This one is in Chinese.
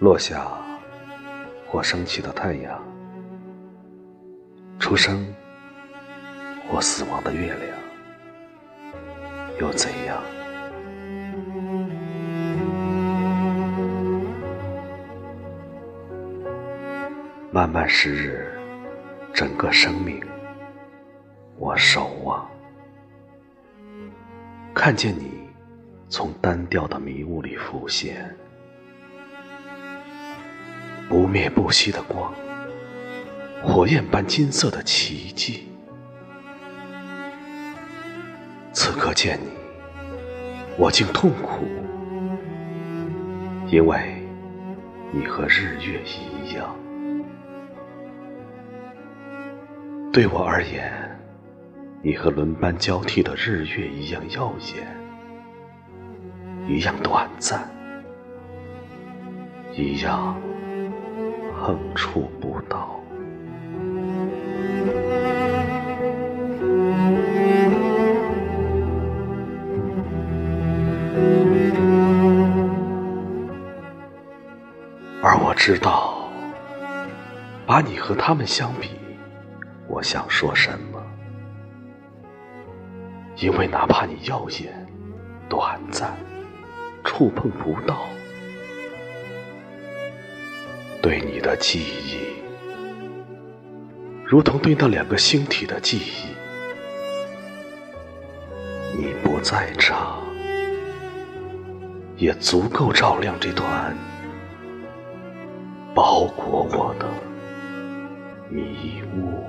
落下或升起的太阳，出生或死亡的月亮，又怎样？漫漫时日，整个生命，我守望，看见你从单调的迷雾里浮现。不灭不息的光，火焰般金色的奇迹。此刻见你，我竟痛苦，因为你和日月一样。对我而言，你和轮班交替的日月一样耀眼，一样短暂，一样。碰触不到，而我知道，把你和他们相比，我想说什么？因为哪怕你耀眼、短暂、触碰不到。对你的记忆，如同对那两个星体的记忆。你不在场，也足够照亮这团包裹我的迷雾。